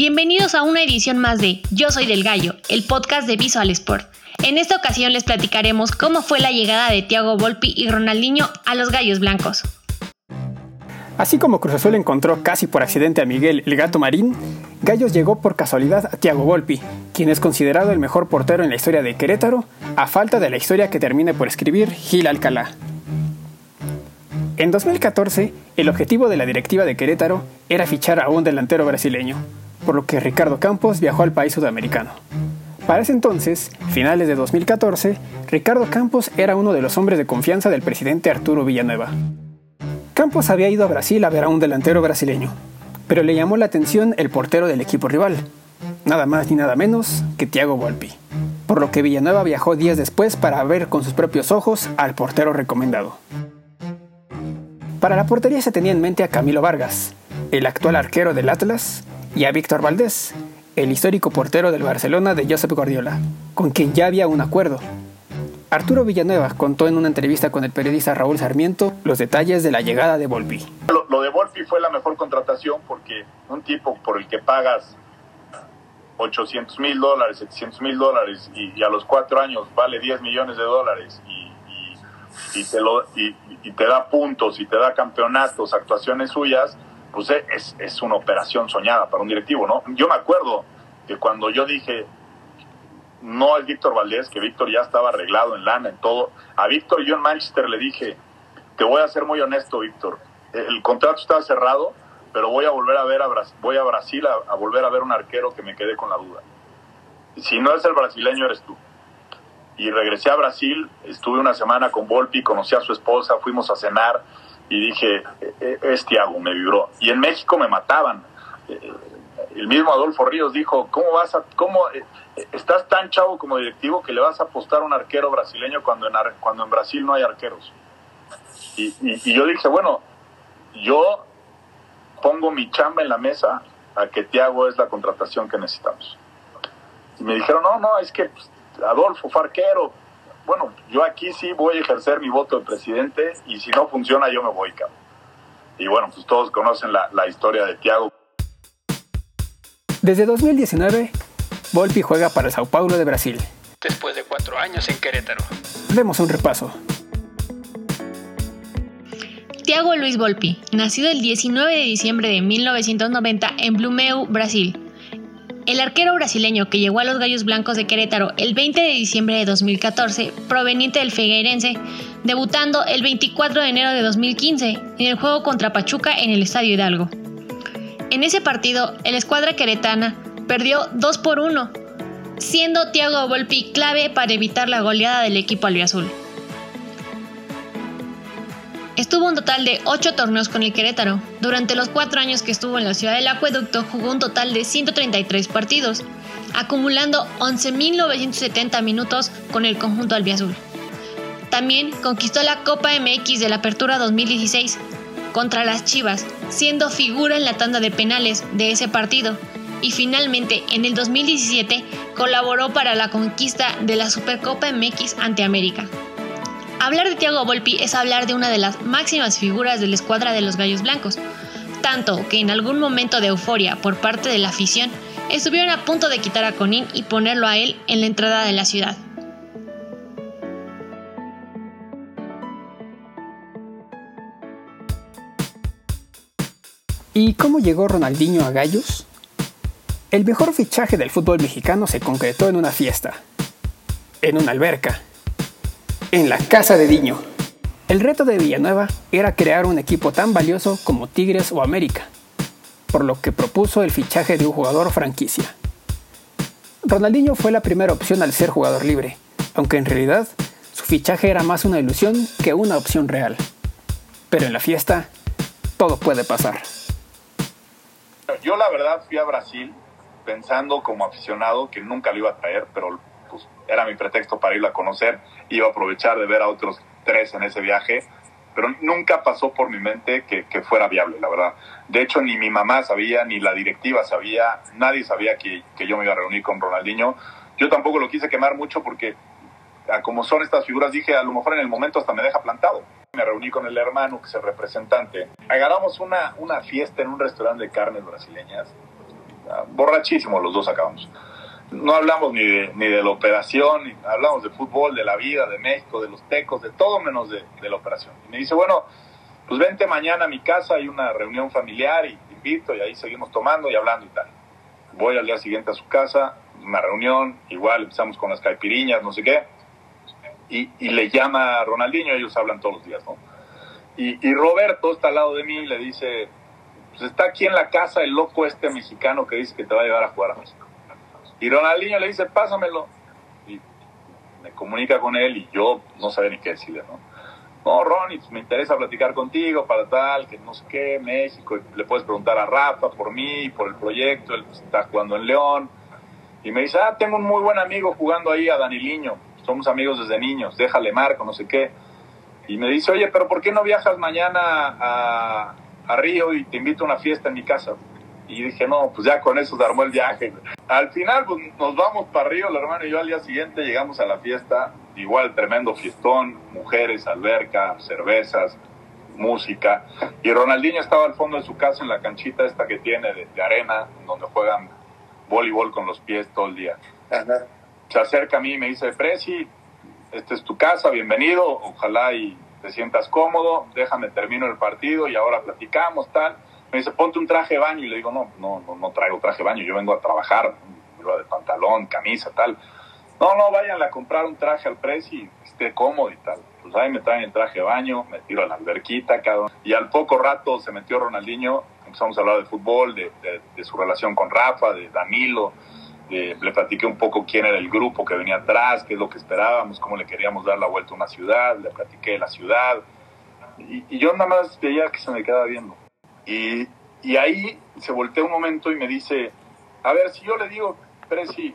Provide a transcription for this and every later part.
Bienvenidos a una edición más de Yo Soy del Gallo, el podcast de Visual Sport. En esta ocasión les platicaremos cómo fue la llegada de Thiago Volpi y Ronaldinho a los Gallos Blancos. Así como Cruz Azul encontró casi por accidente a Miguel el Gato Marín, Gallos llegó por casualidad a Thiago Volpi, quien es considerado el mejor portero en la historia de Querétaro, a falta de la historia que termine por escribir Gil Alcalá. En 2014, el objetivo de la directiva de Querétaro era fichar a un delantero brasileño, por lo que Ricardo Campos viajó al país sudamericano. Para ese entonces, finales de 2014, Ricardo Campos era uno de los hombres de confianza del presidente Arturo Villanueva. Campos había ido a Brasil a ver a un delantero brasileño, pero le llamó la atención el portero del equipo rival, nada más ni nada menos que Thiago Volpi, por lo que Villanueva viajó días después para ver con sus propios ojos al portero recomendado. Para la portería se tenía en mente a Camilo Vargas, el actual arquero del Atlas, y a Víctor Valdés, el histórico portero del Barcelona de Josep Guardiola, con quien ya había un acuerdo. Arturo Villanueva contó en una entrevista con el periodista Raúl Sarmiento los detalles de la llegada de Volpi. Lo, de Volpi fue la mejor contratación porque un tipo por el que pagas 800 mil dólares, 700 mil dólares y, a los cuatro años vale 10 millones de dólares y, te lo, y, te da puntos y te da campeonatos, actuaciones suyas, pues es, es una operación soñada para un directivo, ¿no? Yo me acuerdo que cuando yo dije, no es Víctor Valdés, que Víctor ya estaba arreglado en lana, en todo, a Víctor yo en Manchester le dije, te voy a ser muy honesto, Víctor, el contrato está cerrado, pero voy a volver a ver a Brasil, voy a Brasil a, volver a ver un arquero que me quedé con la duda. Si no es el brasileño, eres tú. Y regresé a Brasil, estuve una semana con Volpi, conocí a su esposa, fuimos a cenar, y dije, e, e, es Tiago, me vibró. Y en México me mataban. Eh, el mismo Adolfo Ríos dijo, ¿cómo vas a, cómo, eh, estás tan chavo como directivo que le vas a apostar a un arquero brasileño cuando en, cuando en Brasil no hay arqueros? Y, y, yo dije, bueno, yo pongo mi chamba en la mesa a que Tiago es la contratación que necesitamos. Y me dijeron, no, no, es que pues, Adolfo fue arquero, bueno, yo aquí sí voy a ejercer mi voto de presidente y si no funciona yo me voy, cabrón. Y bueno, pues todos conocen la, la historia de Thiago. Desde 2019, Volpi juega para el Sao Paulo de Brasil. Después de cuatro años en Querétaro. Demos un repaso. Thiago Luis Volpi, nacido el 19 de diciembre de 1990 en Blumeu, Brasil el arquero brasileño que llegó a los Gallos Blancos de Querétaro el 20 de diciembre de 2014, proveniente del Figueirense, debutando el 24 de enero de 2015 en el juego contra Pachuca en el Estadio Hidalgo. En ese partido, el escuadra queretana perdió 2 por 1, siendo Thiago Volpi clave para evitar la goleada del equipo albiazul. Estuvo un total de 8 torneos con el Querétaro. Durante los 4 años que estuvo en la ciudad del Acueducto jugó un total de 133 partidos, acumulando 11.970 minutos con el conjunto albiazul. También conquistó la Copa MX de la Apertura 2016 contra las Chivas, siendo figura en la tanda de penales de ese partido. Y finalmente, en el 2017, colaboró para la conquista de la Supercopa MX ante América. Hablar de Thiago Volpi es hablar de una de las máximas figuras de la escuadra de los Gallos Blancos, tanto que en algún momento de euforia por parte de la afición estuvieron a punto de quitar a Conin y ponerlo a él en la entrada de la ciudad. ¿Y cómo llegó Ronaldinho a Gallos? El mejor fichaje del fútbol mexicano se concretó en una fiesta, en una alberca, en la casa de Diño. El reto de Villanueva era crear un equipo tan valioso como Tigres o América, por lo que propuso el fichaje de un jugador franquicia. Ronaldinho fue la primera opción al ser jugador libre, aunque en realidad su fichaje era más una ilusión que una opción real. Pero en la fiesta, todo puede pasar. Yo la verdad fui a Brasil pensando como aficionado que nunca lo iba a traer, pero pues era mi pretexto para irlo a conocer, iba a aprovechar de ver a otros tres en ese viaje, pero nunca pasó por mi mente que, fuera viable, la verdad. De hecho, ni mi mamá sabía, ni la directiva sabía, nadie sabía que, yo me iba a reunir con Ronaldinho. Yo tampoco lo quise quemar mucho porque, como son estas figuras, dije, a lo mejor en el momento hasta me deja plantado. Me reuní con el hermano, que es el representante. Agarramos una, una fiesta en un restaurante de carnes brasileñas borrachísimos los dos acabamos. No hablamos ni de, ni de la operación, ni hablamos de fútbol, de la vida, de México, de los tecos, de todo menos de, de la operación. Y me dice, bueno, pues vente mañana a mi casa, hay una reunión familiar y te invito y ahí seguimos tomando y hablando y tal. Voy al día siguiente a su casa, una reunión, igual empezamos con las caipiriñas, no sé qué, y, y le llama a Ronaldinho, ellos hablan todos los días, ¿no? Y, y Roberto está al lado de mí y le dice, pues está aquí en la casa el loco este mexicano que dice que te va a llevar a jugar a México. Y Ronaldinho le dice, pásamelo. Y me comunica con él y yo no sabía ni qué decirle, ¿no? No, Ronnie, pues me interesa platicar contigo para tal, que no sé qué, México. Y le puedes preguntar a Rafa por mí, por el proyecto, él está jugando en León. Y me dice, ah, tengo un muy buen amigo jugando ahí a Daniliño. Somos amigos desde niños, déjale marco, no sé qué. Y me dice, oye, pero ¿por qué no viajas mañana a, a Río y te invito a una fiesta en mi casa? Y dije, no, pues ya con eso se armó el viaje. Al final, pues nos vamos para Río, el hermano y yo al día siguiente llegamos a la fiesta, igual tremendo fiestón, mujeres, alberca, cervezas, música. Y Ronaldinho estaba al fondo de su casa en la canchita esta que tiene de, de arena, donde juegan voleibol con los pies todo el día. Ajá. Se acerca a mí y me dice, Presi, esta es tu casa, bienvenido, ojalá y te sientas cómodo, déjame termino el partido y ahora platicamos, tal. Me dice, ponte un traje de baño y le digo, no, no, no, no traigo traje de baño, yo vengo a trabajar, vengo de pantalón, camisa, tal. No, no, vayan a comprar un traje al Presi, esté cómodo y tal. Pues ahí me traen el traje de baño, me tiro a la alberquita, cada. Y al poco rato se metió Ronaldinho, empezamos a hablar de fútbol, de, de, de su relación con Rafa, de Danilo, de- le platiqué un poco quién era el grupo que venía atrás, qué es lo que esperábamos, cómo le queríamos dar la vuelta a una ciudad, le platiqué de la ciudad. Y, y yo nada más veía que se me quedaba viendo. Y, ahí se voltea un momento y me dice, a ver, si yo le digo, Presi,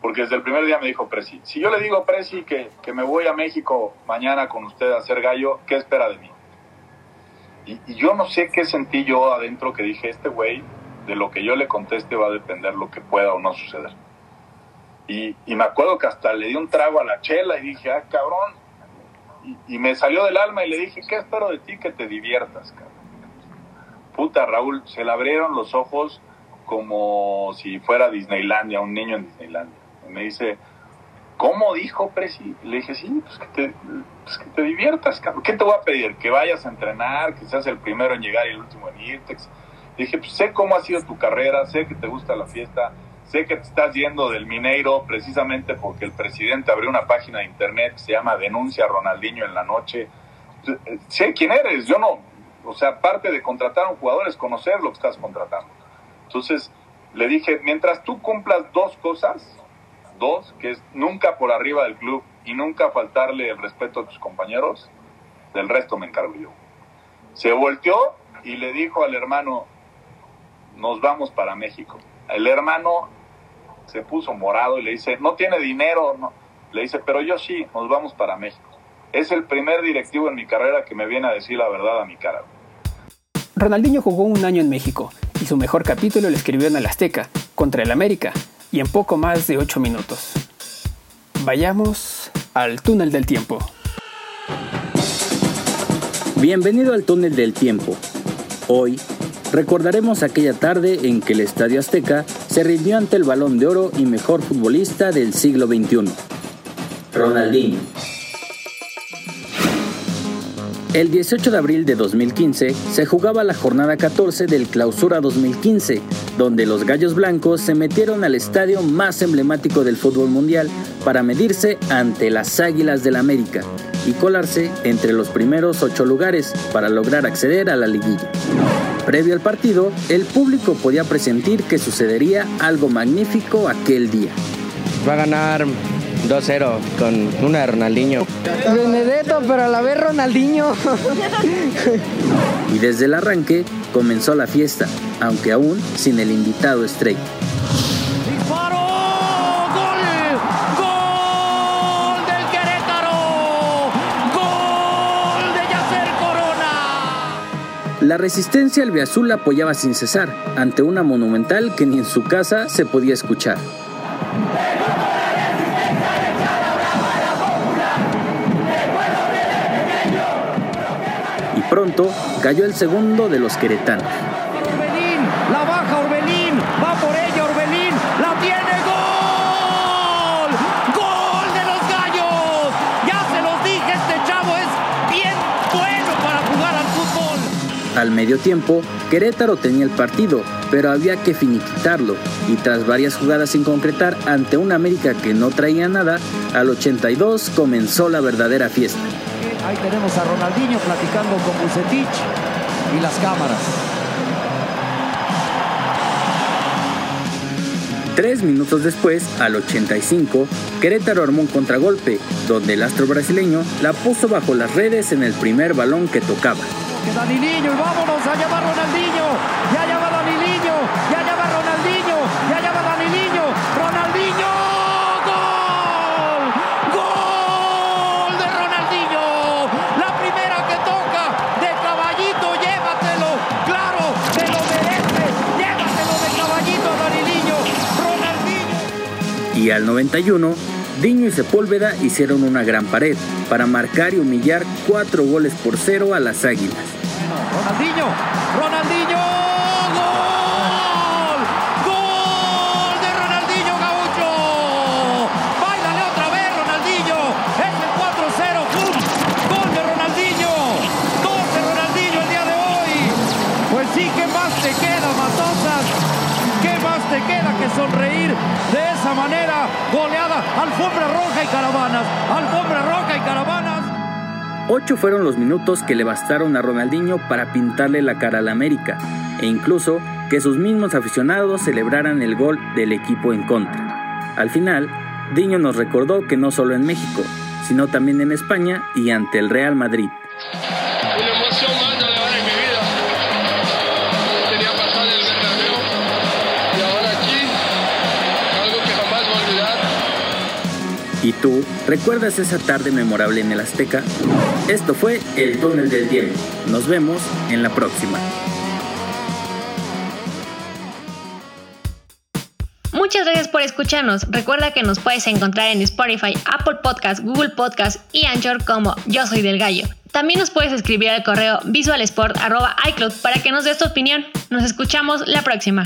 porque desde el primer día me dijo Presi, si yo le digo Presi que, que me voy a México mañana con usted a hacer gallo, ¿qué espera de mí? Y, yo no sé qué sentí yo adentro que dije, este güey, de lo que yo le conteste va a depender lo que pueda o no suceder. Y, y me acuerdo que hasta le di un trago a la chela y dije, ah, cabrón. Y, y me salió del alma y le dije, ¿qué espero de ti? Que te diviertas, cabrón. Puta, Raúl, se le abrieron los ojos como si fuera Disneylandia, un niño en Disneylandia. Me dice, ¿cómo dijo Presi? Le dije, sí, pues que, te, pues que te diviertas, cabrón. ¿Qué te voy a pedir? Que vayas a entrenar, que seas el primero en llegar y el último en irte. Dije, pues sé cómo ha sido tu carrera, sé que te gusta la fiesta, sé que te estás yendo del Mineiro precisamente porque el presidente abrió una página de internet que se llama Denuncia Ronaldinho en la noche. Eh, Sé quién eres, yo no, o sea, parte de contratar a un jugador es conocer lo que estás contratando. Entonces, le dije, mientras tú cumplas dos cosas, dos, que es nunca por arriba del club y nunca faltarle el respeto a tus compañeros, del resto me encargo yo. Se volteó y le dijo al hermano, nos vamos para México. El hermano se puso morado y le dice, no tiene dinero, no. Le dice, pero yo sí, nos vamos para México. Es el primer directivo en mi carrera que me viene a decir la verdad a mi cara. Ronaldinho jugó un año en México y su mejor capítulo lo escribió en el Azteca, contra el América, y en poco más de 8 minutos. Vayamos al túnel del tiempo. Bienvenido al túnel del tiempo. Hoy recordaremos aquella tarde en que el Estadio Azteca se rindió ante el balón de oro y mejor futbolista del siglo XXI, Ronaldinho. El 18 de abril de 2015 se jugaba la jornada 14 del Clausura 2015, donde los Gallos Blancos se metieron al estadio más emblemático del fútbol mundial para medirse ante las Águilas del América y colarse entre los primeros ocho lugares para lograr acceder a la liguilla. Previo al partido, el público podía presentir que sucedería algo magnífico aquel día. Va a ganar 2-0 con una de Ronaldinho. Benedetto, pero a la vez Ronaldinho. Y desde el arranque comenzó la fiesta, aunque aún sin el invitado estrella. ¡Disparo! ¡Gol! ¡Gol del Querétaro! ¡Gol de Yacer Corona! La resistencia albiazul apoyaba sin cesar ante una monumental que ni en su casa se podía escuchar. Pronto cayó el segundo de los queretanos. Orbelín, la baja Orbelín, va por ella Orbelín, la tiene gol. Gol de los gallos. Ya se los dije, este chavo es bien bueno para jugar al fútbol. Al medio tiempo, Querétaro tenía el partido, pero había que finiquitarlo. Y tras varias jugadas sin concretar ante una América que no traía nada, al 82 comenzó la verdadera fiesta. Ahí tenemos a Ronaldinho platicando con Bucetich y las cámaras. Tres minutos después, al 85, Querétaro armó un contragolpe, donde el astro brasileño la puso bajo las redes en el primer balón que tocaba. Que Daniliño y vámonos, allá va Ronaldinho, Y al 91, Diño y Sepúlveda hicieron una gran pared para marcar y humillar cuatro goles por cero a las Águilas. Ronaldinho, Ronaldinho, sonreír de esa manera? Goleada, alfombra roja y caravanas, alfombra roja y caravanas. Ocho fueron los minutos que le bastaron a Ronaldinho para pintarle la cara a la América, e incluso que sus mismos aficionados celebraran el gol del equipo en contra. Al final, Diño nos recordó que no solo en México, sino también en España y ante el Real Madrid. ¿Y tú, recuerdas esa tarde memorable en el Azteca? Esto fue El Túnel del Tiempo. Nos vemos en la próxima. Muchas gracias por escucharnos. Recuerda que nos puedes encontrar en Spotify, Apple Podcast, Google Podcast y Anchor como Yo Soy del Gallo. También nos puedes escribir al correo visualsport.icloud para que nos des tu opinión. Nos escuchamos la próxima.